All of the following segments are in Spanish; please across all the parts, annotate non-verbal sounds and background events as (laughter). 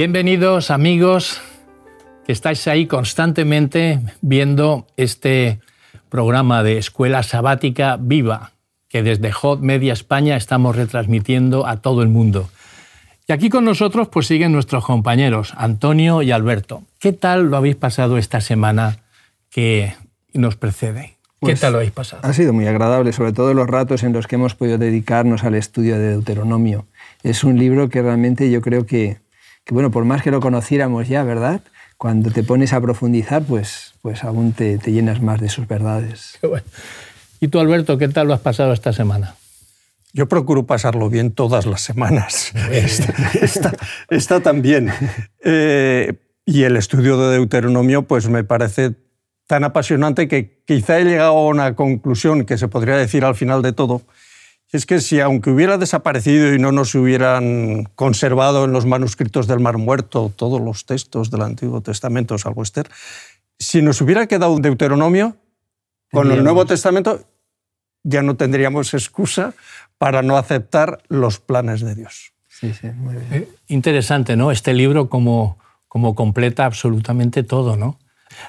Bienvenidos amigos que estáis ahí constantemente viendo este programa de Escuela Sabática Viva que desde Hot Media España estamos retransmitiendo a todo el mundo. Y aquí con nosotros pues siguen nuestros compañeros Antonio y Alberto. ¿Qué tal lo habéis pasado esta semana que nos precede? ¿Qué Pues, tal lo habéis pasado? Ha sido muy agradable, sobre todo los ratos en los que hemos podido dedicarnos al estudio de Deuteronomio. Es un libro que realmente yo creo que, que, bueno, por más que lo conociéramos ya, ¿verdad? Cuando te pones a profundizar, pues, pues aún te, te llenas más de sus verdades. Qué bueno. ¿Y tú, Alberto, qué tal lo has pasado esta semana? Yo procuro pasarlo bien todas las semanas. Esta, esta- esta también. Eh, y el estudio de Deuteronomio pues me parece tan apasionante que quizá he llegado a una conclusión que se podría decir al final de todo. Es que si aunque hubiera desaparecido y no nos hubieran conservado en los manuscritos del Mar Muerto todos los textos del Antiguo Testamento, salvo Esther, si nos hubiera quedado un Deuteronomio, con el Nuevo Testamento ya no tendríamos excusa para no aceptar los planes de Dios. Sí, sí, muy bien. Eh, Interesante, ¿no? Este libro como, como completa absolutamente todo, ¿no?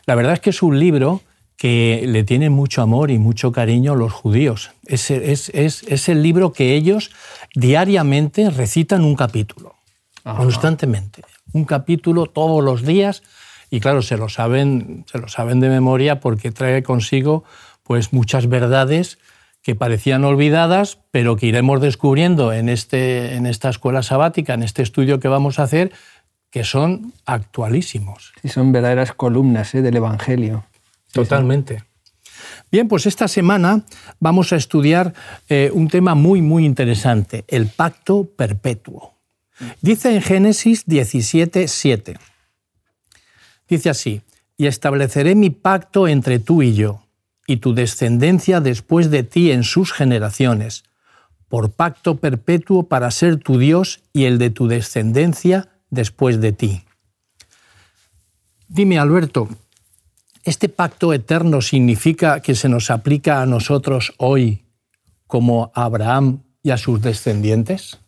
La verdad es que es un libro que le tiene mucho amor y mucho cariño los judíos. Es, es- es- es el libro que ellos diariamente recitan un capítulo, constantemente. Un capítulo todos los días y claro, se lo saben, se lo saben de memoria porque trae consigo pues, muchas verdades que parecían olvidadas, pero que iremos descubriendo en, este, en esta escuela sabática, en este estudio que vamos a hacer, que son actualísimos. Sí, son verdaderas columnas ¿eh? del Evangelio. Totalmente. Bien, pues esta semana vamos a estudiar eh, un tema muy, muy interesante, el pacto perpetuo. Dice en Génesis 17, 7. Dice así, y estableceré mi pacto entre tú y yo, y tu descendencia después de ti en sus generaciones, por pacto perpetuo para ser tu Dios y el de tu descendencia después de ti. Dime, Alberto, ¿Este pacto eterno significa que se nos aplica a nosotros hoy como a Abraham y a sus descendientes?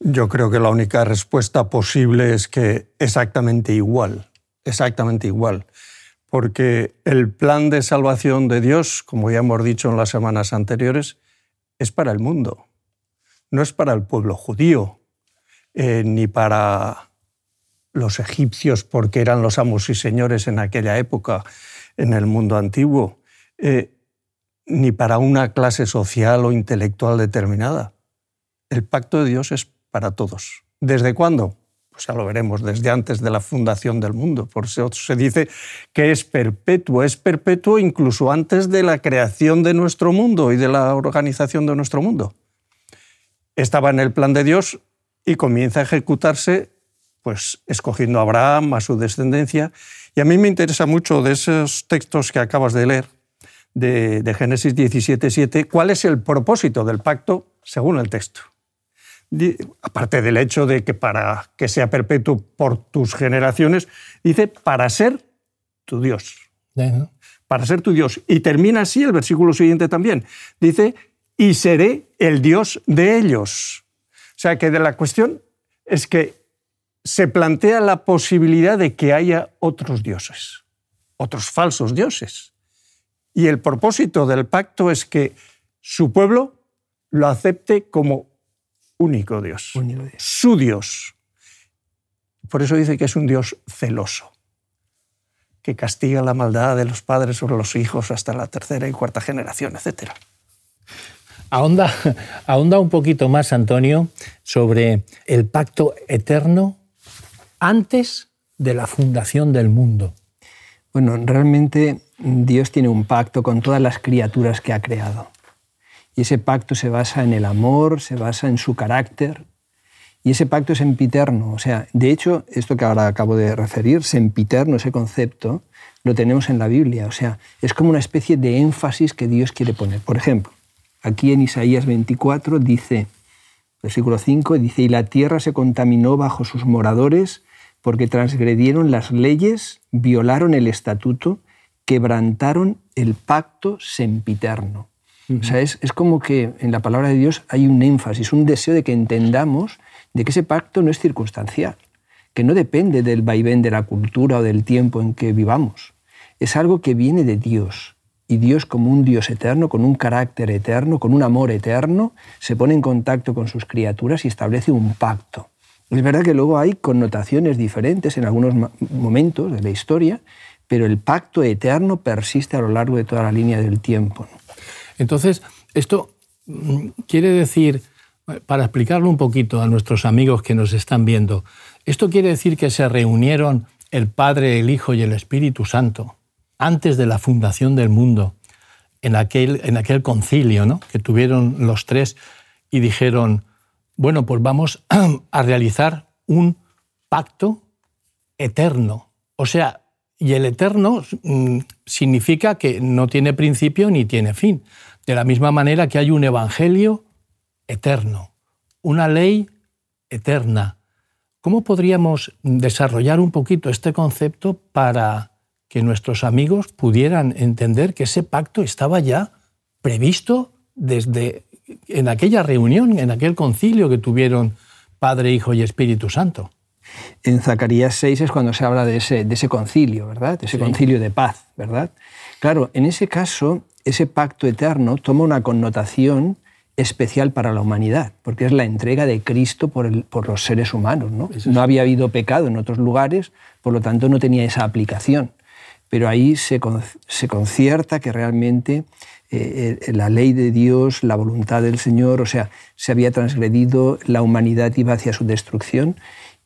Yo creo que la única respuesta posible es que exactamente igual, exactamente igual. Porque el plan de salvación de Dios, como ya hemos dicho en las semanas anteriores, es para el mundo, no es para el pueblo judío, eh, ni para los egipcios, porque eran los amos y señores en aquella época, en el mundo antiguo, eh, ni para una clase social o intelectual determinada. El pacto de Dios es para todos. ¿Desde cuándo? Pues ya lo veremos, desde antes de la fundación del mundo. Por eso se dice que es perpetuo, es perpetuo incluso antes de la creación de nuestro mundo y de la organización de nuestro mundo. Estaba en el plan de Dios y comienza a ejecutarse pues escogiendo a Abraham, a su descendencia. Y a mí me interesa mucho de esos textos que acabas de leer, de, de Génesis 17, 7, cuál es el propósito del pacto según el texto. Aparte del hecho de que para que sea perpetuo por tus generaciones, dice para ser tu Dios. Para ser tu Dios. Y termina así el versículo siguiente también. Dice, y seré el Dios de ellos. O sea que de la cuestión es que se plantea la posibilidad de que haya otros dioses, otros falsos dioses. Y el propósito del pacto es que su pueblo lo acepte como único Dios, Único Dios. su Dios. Por eso dice que es un Dios celoso, que castiga la maldad de los padres sobre los hijos hasta la tercera y cuarta generación, etc. Ahonda, ahonda un poquito más, Antonio, sobre el pacto eterno antes de la fundación del mundo. Bueno, realmente Dios tiene un pacto con todas las criaturas que ha creado. Y ese pacto se basa en el amor, se basa en su carácter. Y ese pacto es sempiterno. O sea, de hecho, esto que ahora acabo de referir, sempiterno, ese concepto, lo tenemos en la Biblia. O sea, es como una especie de énfasis que Dios quiere poner. Por ejemplo, aquí en Isaías 24 dice, versículo 5, dice, y la tierra se contaminó bajo sus moradores porque transgredieron las leyes, violaron el estatuto, quebrantaron el pacto sempiterno. O sea, es, es como que en la palabra de Dios hay un énfasis, un deseo de que entendamos de que ese pacto no es circunstancial, que no depende del vaivén de la cultura o del tiempo en que vivamos. Es algo que viene de Dios. Y Dios como un Dios eterno, con un carácter eterno, con un amor eterno, se pone en contacto con sus criaturas y establece un pacto. Es verdad que luego hay connotaciones diferentes en algunos momentos de la historia, pero el pacto eterno persiste a lo largo de toda la línea del tiempo. Entonces, esto mm, quiere decir, para explicarlo un poquito a nuestros amigos que nos están viendo, esto quiere decir que se reunieron el Padre, el Hijo y el Espíritu Santo antes de la fundación del mundo, en aquel, en aquel concilio ¿no? que tuvieron los tres y dijeron, bueno, pues vamos (clears throat) a realizar un pacto eterno. O sea, y el eterno mm, significa que no tiene principio ni tiene fin. De la misma manera que hay un evangelio eterno, una ley eterna. ¿Cómo podríamos desarrollar un poquito este concepto para que nuestros amigos pudieran entender que ese pacto estaba ya previsto desde en aquella reunión, en aquel concilio que tuvieron Padre, Hijo y Espíritu Santo. En Zacarías 6 es cuando se habla de ese, de ese concilio, ¿verdad? De ese concilio de paz, ¿verdad? Claro, en ese caso, ese pacto eterno toma una connotación especial para la humanidad, porque es la entrega de Cristo por, el, por los seres humanos. ¿no? no había habido pecado en otros lugares, por lo tanto no tenía esa aplicación. Pero ahí se, se concierta que realmente eh, eh, la ley de Dios, la voluntad del Señor, o sea, se había transgredido, la humanidad iba hacia su destrucción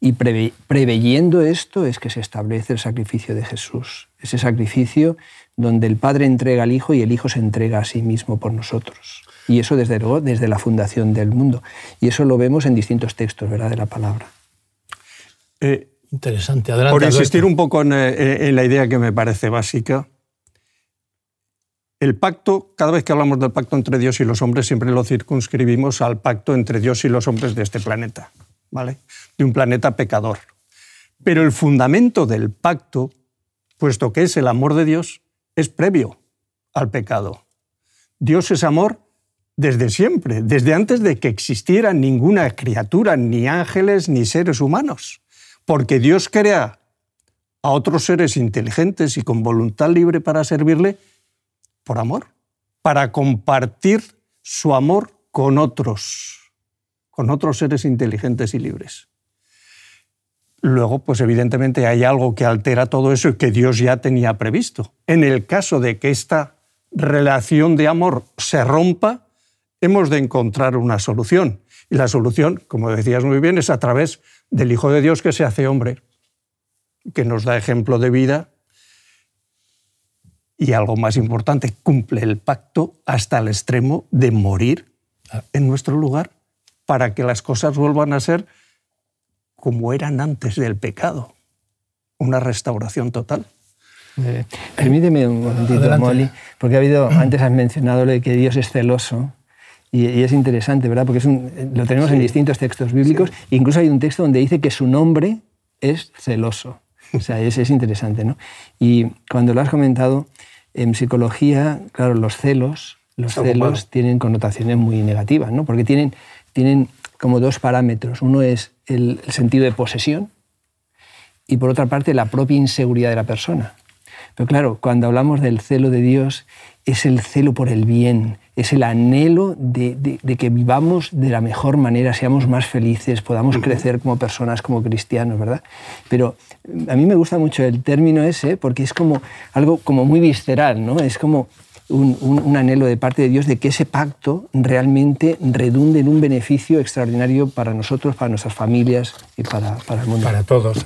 y preveyendo esto es que se establece el sacrificio de Jesús, ese sacrificio donde el Padre entrega al Hijo y el Hijo se entrega a sí mismo por nosotros. Y eso desde luego desde la fundación del mundo. Y eso lo vemos en distintos textos ¿verdad? de la palabra. Eh, Interesante. Adelante, por insistir un poco en, en la idea que me parece básica, el pacto, cada vez que hablamos del pacto entre Dios y los hombres, siempre lo circunscribimos al pacto entre Dios y los hombres de este planeta, ¿vale? De un planeta pecador. Pero el fundamento del pacto, puesto que es el amor de Dios, es previo al pecado. Dios es amor desde siempre, desde antes de que existiera ninguna criatura, ni ángeles, ni seres humanos. Porque Dios crea a otros seres inteligentes y con voluntad libre para servirle por amor, para compartir su amor con otros, con otros seres inteligentes y libres. Luego, pues evidentemente hay algo que altera todo eso y que Dios ya tenía previsto. En el caso de que esta relación de amor se rompa, hemos de encontrar una solución. Y la solución, como decías muy bien, es a través del Hijo de Dios que se hace hombre, que nos da ejemplo de vida y algo más importante, cumple el pacto hasta el extremo de morir en nuestro lugar para que las cosas vuelvan a ser como eran antes del pecado. Una restauración total. Eh, permíteme un momentito, Molly, porque ha habido, (clears throat) antes has mencionado lo de que Dios es celoso. Y, es interesante, ¿verdad? Porque es lo tenemos en distintos textos bíblicos. Incluso hay un texto donde dice que su nombre es celoso. O sea, es, es interesante, ¿no? Y cuando lo has comentado, en psicología, claro, los celos, los celos tienen connotaciones muy negativas, ¿no? porque tienen, tienen como dos parámetros. Uno es el, sentido de posesión y por otra parte la propia inseguridad de la persona. Pero claro, cuando hablamos del celo de Dios, es el celo por el bien, es el anhelo de, que vivamos de la mejor manera, seamos más felices, podamos crecer como personas, como cristianos, ¿verdad? Pero a mí me gusta mucho el término ese porque es como algo como muy visceral, ¿no? Es como un, anhelo de parte de Dios de que ese pacto realmente redunde en un beneficio extraordinario para nosotros, para nuestras familias y para, para el mundo. Para todos.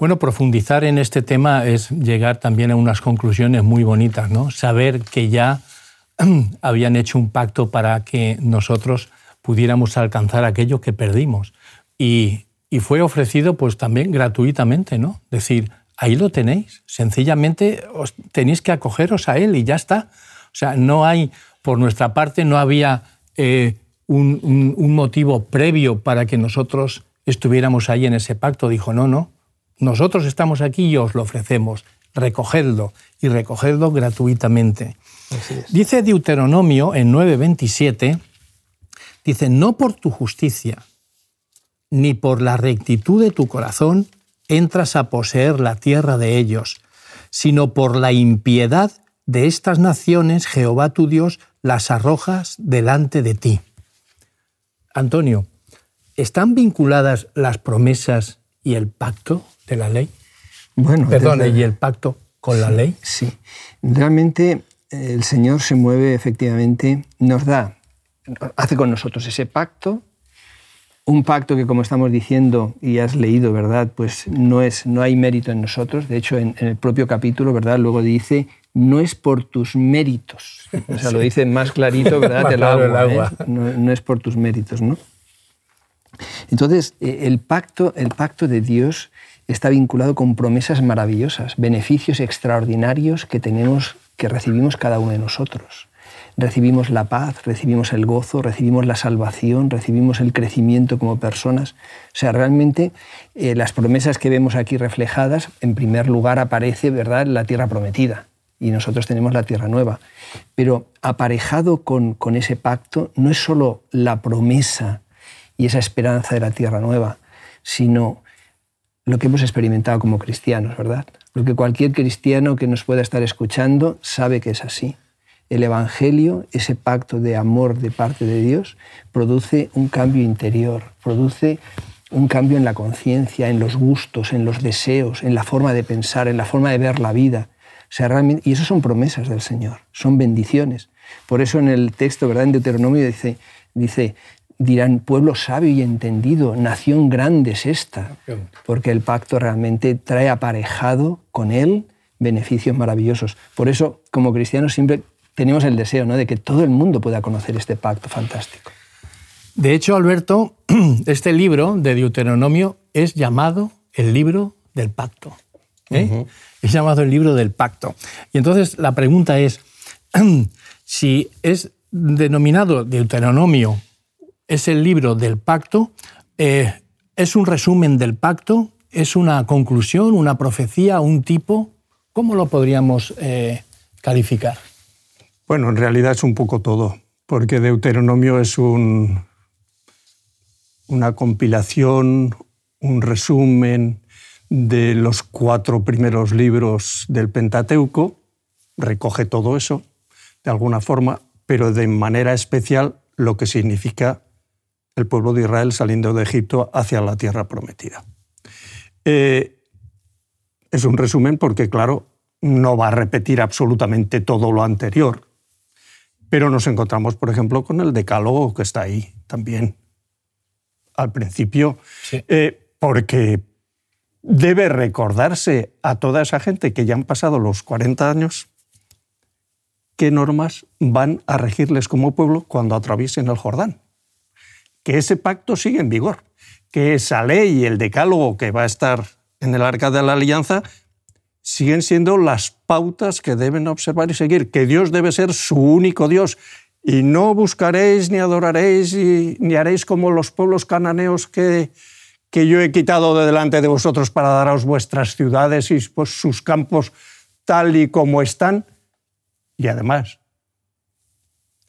Bueno, profundizar en este tema es llegar también a unas conclusiones muy bonitas, ¿no? Saber que ya (clears throat) habían hecho un pacto para que nosotros pudiéramos alcanzar aquello que perdimos. Y, y fue ofrecido pues también gratuitamente, ¿no? Decir, ahí lo tenéis, sencillamente os, tenéis que acogeros a él y ya está. O sea, no hay, por nuestra parte, no había eh, un, un, motivo previo para que nosotros estuviéramos ahí en ese pacto. Dijo, no, no, nosotros estamos aquí y os lo ofrecemos, recogedlo y recogedlo gratuitamente. Dice Deuteronomio en 9:27, dice, no por tu justicia, ni por la rectitud de tu corazón entras a poseer la tierra de ellos, sino por la impiedad de estas naciones Jehová tu Dios las arrojas delante de ti. Antonio, ¿están vinculadas las promesas y el pacto de la ley? Bueno, Perdón, y el pacto con la ley. Sí, realmente eh, el Señor se mueve efectivamente, nos da, hace con nosotros ese pacto, un pacto que como estamos diciendo y has leído, ¿verdad? Pues no, es, no hay mérito en nosotros, de hecho en, el propio capítulo, ¿verdad? Luego dice, no es por tus méritos, o sea, (laughs) lo dice más clarito, ¿verdad? (laughs) el agua, ¿eh? no, no, es por tus méritos, ¿no? Entonces, eh, el pacto, el pacto de Dios está vinculado con promesas maravillosas, beneficios extraordinarios que tenemos, que recibimos cada uno de nosotros. Recibimos la paz, recibimos el gozo, recibimos la salvación, recibimos el crecimiento como personas. O sea, realmente eh, las promesas que vemos aquí reflejadas, en primer lugar aparece, ¿verdad?, la tierra prometida y nosotros tenemos la tierra nueva. Pero aparejado con, con ese pacto no es solo la promesa y esa esperanza de la tierra nueva, sino lo que hemos experimentado como cristianos, ¿verdad? Lo que cualquier cristiano que nos pueda estar escuchando sabe que es así. El Evangelio, ese pacto de amor de parte de Dios, produce un cambio interior, produce un cambio en la conciencia, en los gustos, en los deseos, en la forma de pensar, en la forma de ver la vida. Y eso son promesas del Señor, son bendiciones. Por eso en el texto, ¿verdad? En Deuteronomio dice, dice dirán, pueblo sabio y entendido, nación grande es esta, porque el pacto realmente trae aparejado con él beneficios maravillosos. Por eso, como cristianos, siempre tenemos el deseo ¿no? de que todo el mundo pueda conocer este pacto fantástico. De hecho, Alberto, (clears throat) este libro de Deuteronomio es llamado el libro del pacto. ¿eh? Es llamado el libro del pacto. Y entonces la pregunta es, (clears throat) si es denominado Deuteronomio es el libro del pacto, eh, es un resumen del pacto, es una conclusión, una profecía, un tipo. ¿Cómo lo podríamos eh, calificar? Bueno, en realidad es un poco todo, porque Deuteronomio es un, una compilación, un resumen de los cuatro primeros libros del Pentateuco, recoge todo eso de alguna forma, pero de manera especial lo que significa el pueblo de Israel saliendo de Egipto hacia la tierra prometida. Eh, es un resumen porque, claro, no va a repetir absolutamente todo lo anterior, pero nos encontramos, por ejemplo, con el decálogo que está ahí también al principio, eh, porque debe recordarse a toda esa gente que ya han pasado los 40 años qué normas van a regirles como pueblo cuando atraviesen el Jordán que ese pacto sigue en vigor, que esa ley y el decálogo que va a estar en el arca de la alianza siguen siendo las pautas que deben observar y seguir, que Dios debe ser su único Dios y no buscaréis ni adoraréis ni haréis como los pueblos cananeos que, que yo he quitado de delante de vosotros para daros vuestras ciudades y pues, sus campos tal y como están. Y además,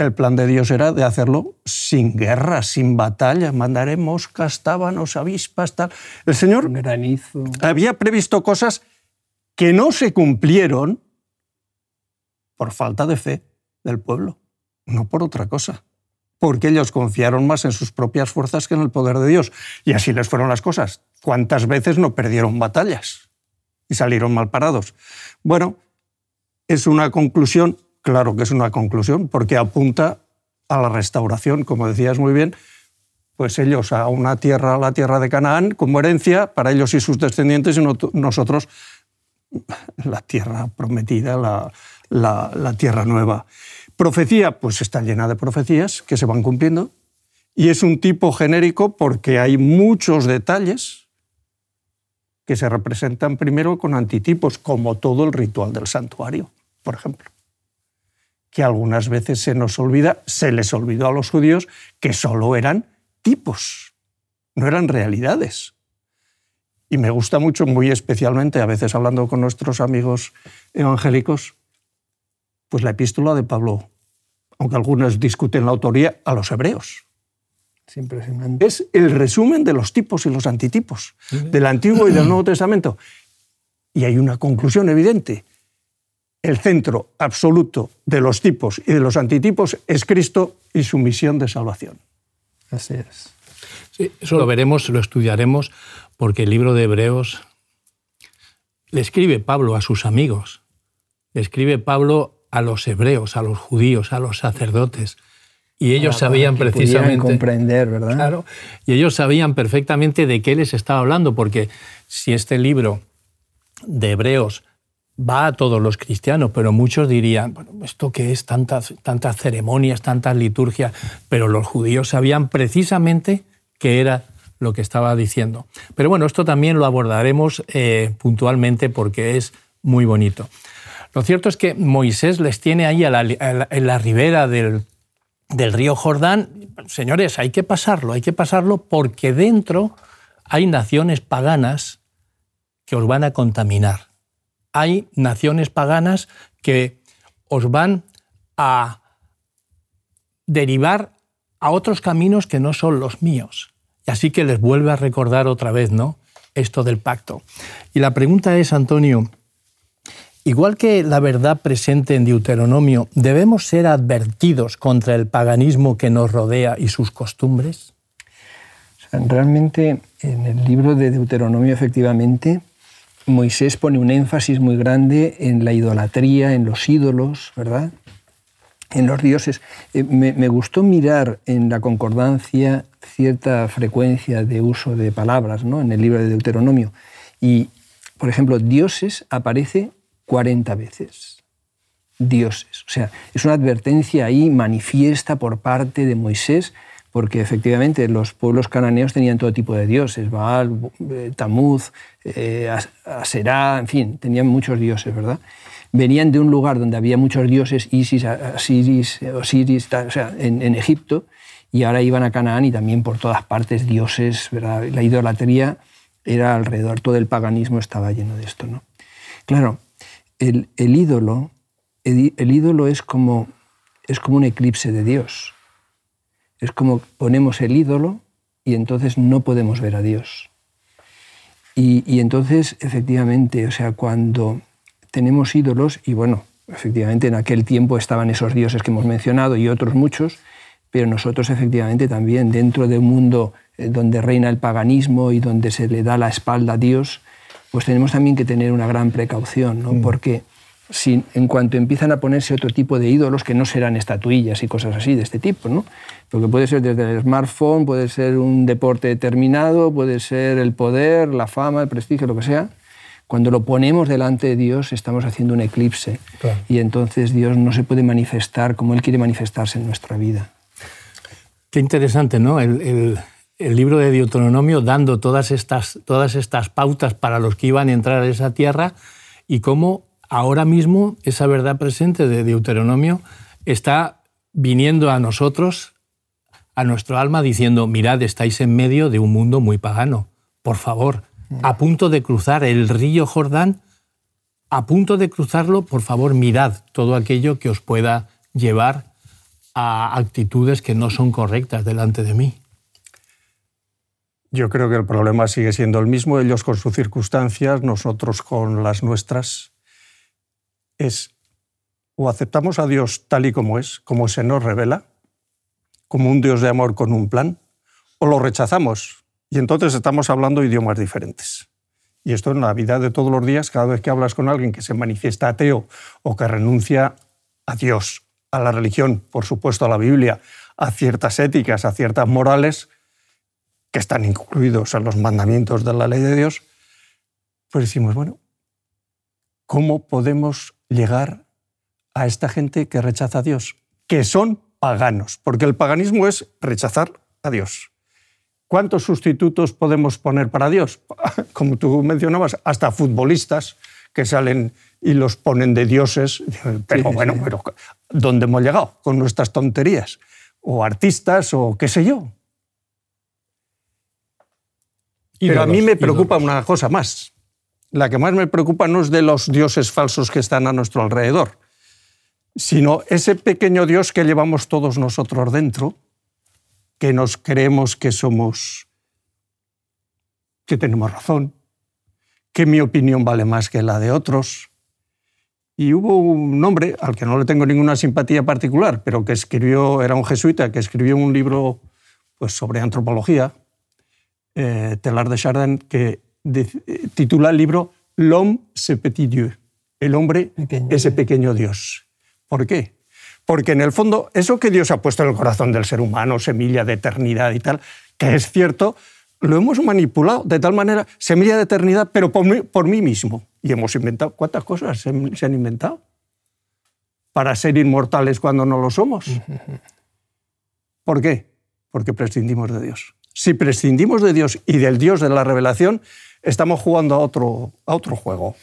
el plan de Dios era de hacerlo sin guerra, sin batalla. Mandaremos castábanos, avispas, tal. El Señor había previsto cosas que no se cumplieron por falta de fe del pueblo, no por otra cosa. Porque ellos confiaron más en sus propias fuerzas que en el poder de Dios. Y así les fueron las cosas. ¿Cuántas veces no perdieron batallas y salieron mal parados? Bueno, es una conclusión Claro que es una conclusión, porque apunta a la restauración, como decías muy bien, pues ellos a una tierra, la tierra de Canaán, como herencia para ellos y sus descendientes, y nosotros la tierra prometida, la, la tierra nueva. Profecía, pues está llena de profecías que se van cumpliendo, y es un tipo genérico porque hay muchos detalles que se representan primero con antitipos, como todo el ritual del santuario, por ejemplo que algunas veces se nos olvida, se les olvidó a los judíos que solo eran tipos, no eran realidades. Y me gusta mucho, muy especialmente, a veces hablando con nuestros amigos evangélicos, pues la epístola de Pablo, aunque algunos discuten la autoría, a los hebreos. Es impresionante. Es el resumen de los tipos y los antitipos del Antiguo y del Nuevo Testamento. Y hay una conclusión evidente. El centro absoluto de los tipos y de los antitipos es Cristo y su misión de salvación. Así es. Sí, eso lo veremos, lo estudiaremos, porque el libro de Hebreos le escribe Pablo a sus amigos, le escribe Pablo a los hebreos, a los judíos, a los sacerdotes. Y ellos sabían precisamente. comprender, ¿verdad? Claro. Y ellos sabían perfectamente de qué les estaba hablando, porque si este libro de Hebreos va a todos los cristianos, pero muchos dirían, ¿esto qué es? Tantas, tantas ceremonias, tantas liturgias, pero los judíos sabían precisamente qué era lo que estaba diciendo. Pero bueno, esto también lo abordaremos eh, puntualmente porque es muy bonito. Lo cierto es que Moisés les tiene ahí en la ribera del, del río Jordán. Señores, hay que pasarlo, hay que pasarlo porque dentro hay naciones paganas que os van a contaminar. Hay naciones paganas que os van a derivar a otros caminos que no son los míos. Y así que les vuelve a recordar otra vez, ¿no? Esto del pacto. Y la pregunta es, Antonio, Igual que la verdad presente en Deuteronomio, ¿debemos ser advertidos contra el paganismo que nos rodea y sus costumbres? realmente en el libro de Deuteronomio, efectivamente, Moisés pone un énfasis muy grande en la idolatría, en los ídolos, ¿verdad? En los dioses. Eh, me, gustó mirar en la concordancia cierta frecuencia de uso de palabras ¿no? en el libro de Deuteronomio. Y, por ejemplo, dioses aparece 40 veces. Dioses. O sea, es una advertencia ahí manifiesta por parte de Moisés, porque efectivamente los pueblos cananeos tenían todo tipo de dioses, Baal, eh, Tamuz, eh, Aserá, en fin, tenían muchos dioses, ¿verdad? Venían de un lugar donde había muchos dioses, Isis, Asiris, Osiris, o sea, en, en Egipto, y ahora iban a Canaán y también por todas partes dioses, ¿verdad? La idolatría era alrededor, todo el paganismo estaba lleno de esto, ¿no? Claro, el, ídolo, el, ídolo es como, es como un eclipse de Dios. Es como ponemos el ídolo y entonces no podemos ver a Dios. Y, entonces, efectivamente, o sea, cuando tenemos ídolos, y bueno, efectivamente en aquel tiempo estaban esos dioses que hemos mencionado y otros muchos, pero nosotros efectivamente también dentro de un mundo eh, donde reina el paganismo y donde se le da la espalda a Dios, pues tenemos también que tener una gran precaución, ¿no? Mm. porque si, en cuanto empiezan a ponerse otro tipo de ídolos, que no serán estatuillas y cosas así de este tipo, ¿no? porque puede ser desde el smartphone, puede ser un deporte determinado, puede ser el poder, la fama, el prestigio, lo que sea, cuando lo ponemos delante de Dios estamos haciendo un eclipse y entonces Dios no se puede manifestar como Él quiere manifestarse en nuestra vida. Qué interesante, ¿no? el, el libro de Deuteronomio dando todas estas, todas estas pautas para los que iban a entrar a esa tierra y cómo ahora mismo esa verdad presente de Deuteronomio está viniendo a nosotros, a nuestro alma, diciendo, mirad, estáis en medio de un mundo muy pagano, por favor, a punto de cruzar el río Jordán, a punto de cruzarlo, por favor, mirad todo aquello que os pueda llevar a actitudes que no son correctas delante de mí. Yo creo que el problema sigue siendo el mismo, ellos con sus circunstancias, nosotros con las nuestras. Es o aceptamos a Dios tal y como es, como se nos revela, como un Dios de amor con un plan, o lo rechazamos y entonces estamos hablando idiomas diferentes. Y esto en la vida de todos los días, cada vez que hablas con alguien que se manifiesta ateo o que renuncia a Dios, a la religión, por supuesto a la Biblia, a ciertas éticas, a ciertas morales, que están incluidos en los mandamientos de la ley de Dios, pues decimos, bueno, ¿cómo podemos llegar a esta gente que rechaza a Dios? Que son paganos, porque el paganismo es rechazar a Dios. ¿Cuántos sustitutos podemos poner para Dios? (laughs) Como tú mencionabas, hasta futbolistas que salen y los ponen de dioses. Pero bueno, pero ¿dónde hemos llegado con nuestras tonterías? O artistas o qué sé yo. Pero a mí me preocupa una cosa más. La que más me preocupa no es de los dioses falsos que están a nuestro alrededor, sino ese pequeño Dios que llevamos todos nosotros dentro, que nos creemos que somos, que tenemos razón, que mi opinión vale más que la de otros. Y hubo un hombre al que no le tengo ninguna simpatía particular, pero que escribió, era un jesuita, que escribió un libro pues, sobre antropología, eh, Telar de Chardin, que titula el libro L'homme, ce petit Dieu, el hombre, ese pequeño Dios. ¿Por qué? Porque en el fondo, eso que Dios ha puesto en el corazón del ser humano, semilla de eternidad y tal, que es cierto, lo hemos manipulado de tal manera, semilla de eternidad, pero por mí, por mí mismo. Y hemos inventado, ¿cuántas cosas se, han inventado? Para ser inmortales cuando no lo somos. (laughs) ¿Por qué? Porque prescindimos de Dios. Si prescindimos de Dios y del Dios de la revelación, estamos jugando a otro, a otro juego,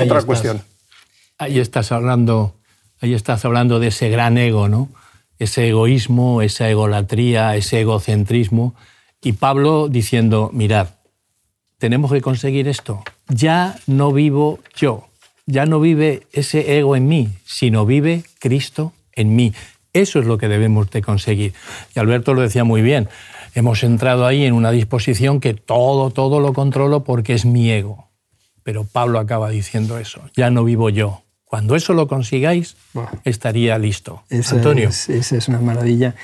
otra cuestión. Ahí estás hablando, ahí estás hablando de ese gran ego, ¿no? Ese egoísmo, esa egolatría, ese egocentrismo. Y Pablo diciendo, mirad, tenemos que conseguir esto. Ya no vivo yo, ya no vive ese ego en mí, sino vive Cristo en mí. Eso es lo que debemos de conseguir. Y Alberto lo decía muy bien hemos entrado ahí en una disposición que todo, todo lo controlo porque es mi ego. Pero Pablo acaba diciendo eso, ya no vivo yo. Cuando eso lo consigáis, estaría listo. Antonio. esa es una maravilla.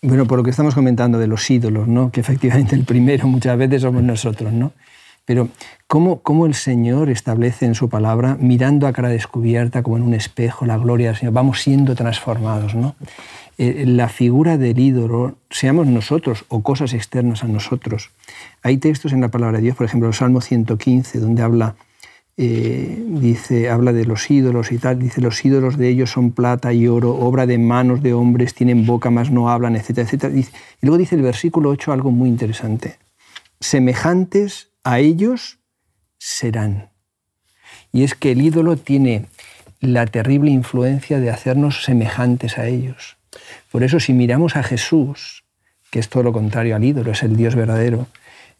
Bueno, por lo que estamos comentando de los ídolos, ¿no? que efectivamente el primero muchas veces somos nosotros, ¿no? Pero ¿cómo, ¿cómo, el Señor establece en su palabra, mirando a cara descubierta como en un espejo la gloria del Señor, vamos siendo transformados, ¿no? Eh, la figura del ídolo, seamos nosotros o cosas externas a nosotros. Hay textos en la palabra de Dios, por ejemplo, el Salmo 115, donde habla, eh, dice, habla de los ídolos y tal, dice, los ídolos de ellos son plata y oro, obra de manos de hombres, tienen boca, mas no hablan, etcétera, etcétera. y luego dice el versículo 8 algo muy interesante. Semejantes a ellos serán. Y es que el ídolo tiene la terrible influencia de hacernos semejantes a ellos. Por eso si miramos a Jesús, que es todo lo contrario al ídolo, es el Dios verdadero,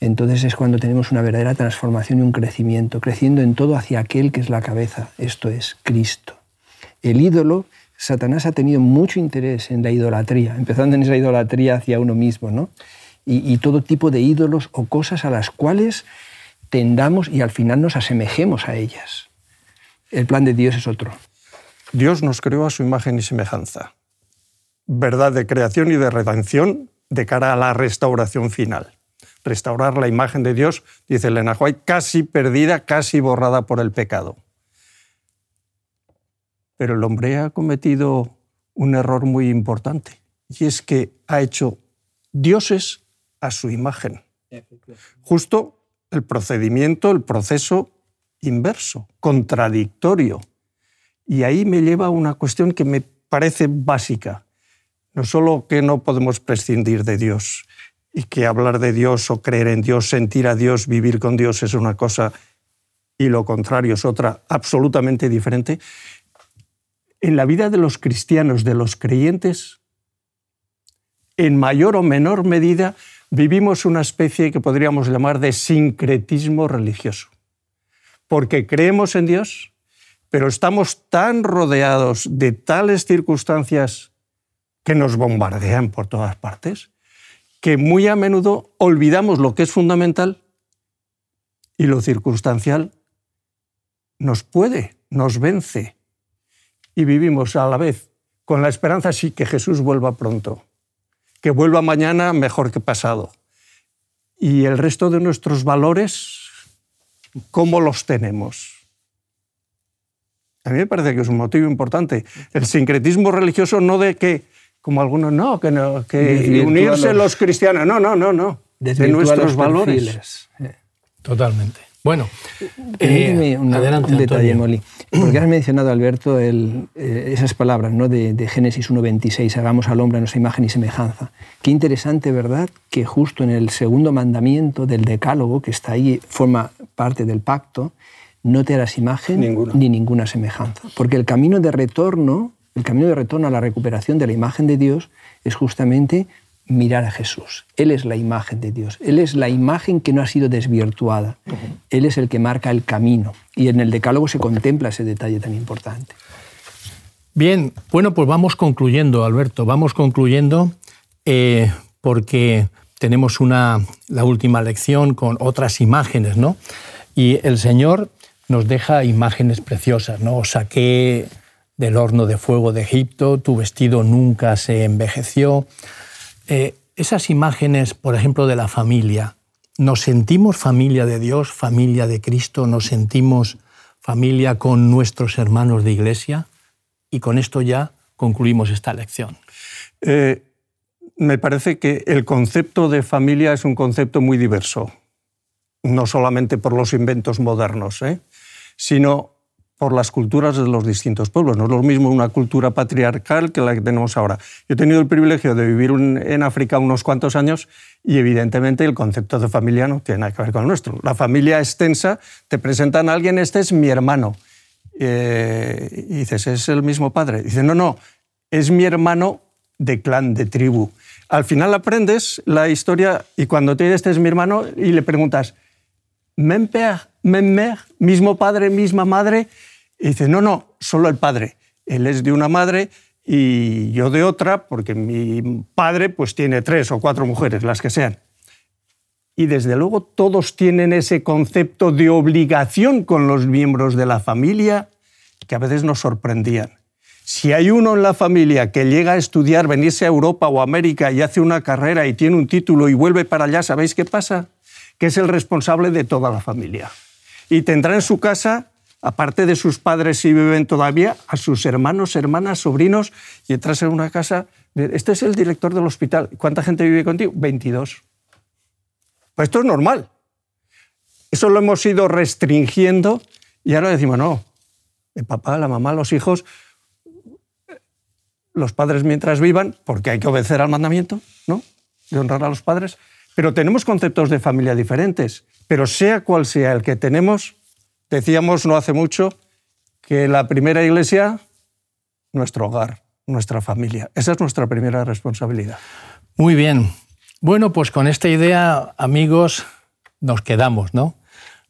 entonces es cuando tenemos una verdadera transformación y un crecimiento, creciendo en todo hacia aquel que es la cabeza, esto es Cristo. El ídolo, Satanás ha tenido mucho interés en la idolatría, empezando en esa idolatría hacia uno mismo, ¿no? Y, y todo tipo de ídolos o cosas a las cuales tendamos y al final nos asemejemos a ellas. El plan de Dios es otro. Dios nos creó a su imagen y semejanza verdad de creación y de redención de cara a la restauración final. Restaurar la imagen de Dios, dice Elena White, casi perdida, casi borrada por el pecado. Pero el hombre ha cometido un error muy importante, y es que ha hecho dioses a su imagen. Justo el procedimiento, el proceso inverso, contradictorio. Y ahí me lleva a una cuestión que me parece básica no solo que no podemos prescindir de Dios y que hablar de Dios o creer en Dios, sentir a Dios, vivir con Dios es una cosa y lo contrario es otra absolutamente diferente, en la vida de los cristianos, de los creyentes, en mayor o menor medida vivimos una especie que podríamos llamar de sincretismo religioso. Porque creemos en Dios, pero estamos tan rodeados de tales circunstancias que nos bombardean por todas partes, que muy a menudo olvidamos lo que es fundamental y lo circunstancial nos puede, nos vence. Y vivimos a la vez con la esperanza sí que Jesús vuelva pronto, que vuelva mañana mejor que pasado. Y el resto de nuestros valores, ¿cómo los tenemos? A mí me parece que es un motivo importante. El sincretismo religioso no de que como algunos, no, que, no, que unirse los... cristianos, no, no, no, no, de nuestros valores. Totalmente. Bueno, eh, un, adelante, detalle, Molly. Porque has mencionado, Alberto, el, eh, esas palabras ¿no? de, de Génesis 1.26, hagamos al hombre a nuestra imagen y semejanza. Qué interesante, ¿verdad?, que justo en el segundo mandamiento del decálogo, que está ahí, forma parte del pacto, no te harás imagen ni ninguna semejanza. Porque el camino de retorno el camino de retorno a la recuperación de la imagen de Dios es justamente mirar a Jesús. Él es la imagen de Dios. Él es la imagen que no ha sido desvirtuada. Él es el que marca el camino. Y en el Decálogo se contempla ese detalle tan importante. Bien, bueno, pues vamos concluyendo, Alberto. Vamos concluyendo. Eh, porque tenemos una, la última lección con otras imágenes, ¿no? Y el Señor nos deja imágenes preciosas, ¿no? Saqué del horno de fuego de Egipto, tu vestido nunca se envejeció. Eh, esas imágenes, por ejemplo, de la familia, ¿nos sentimos familia de Dios, familia de Cristo? ¿Nos sentimos familia con nuestros hermanos de iglesia? Y con esto ya concluimos esta lección. Eh, me parece que el concepto de familia es un concepto muy diverso, no solamente por los inventos modernos, ¿eh? sino por las culturas de los distintos pueblos. No es lo mismo una cultura patriarcal que la que tenemos ahora. Yo he tenido el privilegio de vivir en África unos cuantos años y evidentemente el concepto de familia no tiene nada que ver con el nuestro. La familia extensa, te presentan a alguien, este es mi hermano. Eh, y dices, ¿es el mismo padre? Dice, no, no, es mi hermano de clan, de tribu. Al final aprendes la historia y cuando te dices, este es mi hermano, y le preguntas, ¿men père, men mère, mismo padre, misma madre? Y dice, no, no, solo el padre. Él es de una madre y yo de otra, porque mi padre pues tiene tres o cuatro mujeres, las que sean. Y desde luego todos tienen ese concepto de obligación con los miembros de la familia que a veces nos sorprendían. Si hay uno en la familia que llega a estudiar, venirse a Europa o América y hace una carrera y tiene un título y vuelve para allá, ¿sabéis qué pasa? Que es el responsable de toda la familia. Y tendrá en su casa aparte de sus padres si viven todavía, a sus hermanos, hermanas, sobrinos, y entras en una casa, este es el director del hospital, ¿cuánta gente vive contigo? 22. Pues esto es normal. Eso lo hemos ido restringiendo y ahora decimos, no, el papá, la mamá, los hijos, los padres mientras vivan, porque hay que obedecer al mandamiento, ¿no? De honrar a los padres. Pero tenemos conceptos de familia diferentes. Pero sea cual sea el que tenemos, Decíamos no hace mucho que la primera iglesia, nuestro hogar, nuestra familia. Esa es nuestra primera responsabilidad. Muy bien. Bueno, pues con esta idea, amigos, nos quedamos, ¿no?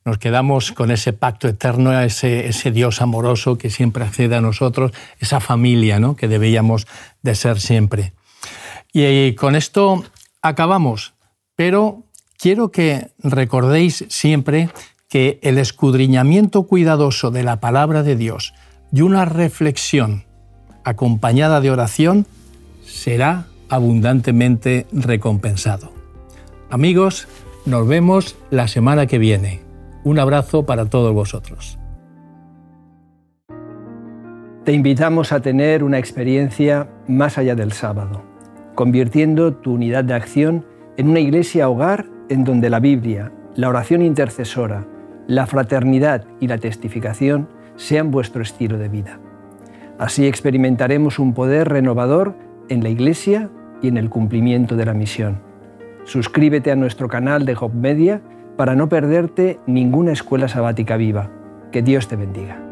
Nos quedamos con ese pacto eterno, ese, ese Dios amoroso que siempre accede a nosotros, esa familia, ¿no? Que debíamos de ser siempre. Y con esto acabamos, pero quiero que recordéis siempre que el escudriñamiento cuidadoso de la palabra de Dios y una reflexión acompañada de oración será abundantemente recompensado. Amigos, nos vemos la semana que viene. Un abrazo para todos vosotros. Te invitamos a tener una experiencia más allá del sábado, convirtiendo tu unidad de acción en una iglesia hogar en donde la Biblia, la oración intercesora, la fraternidad y la testificación sean vuestro estilo de vida. Así experimentaremos un poder renovador en la Iglesia y en el cumplimiento de la misión. Suscríbete a nuestro canal de Hop Media para no perderte ninguna escuela sabática viva. Que Dios te bendiga.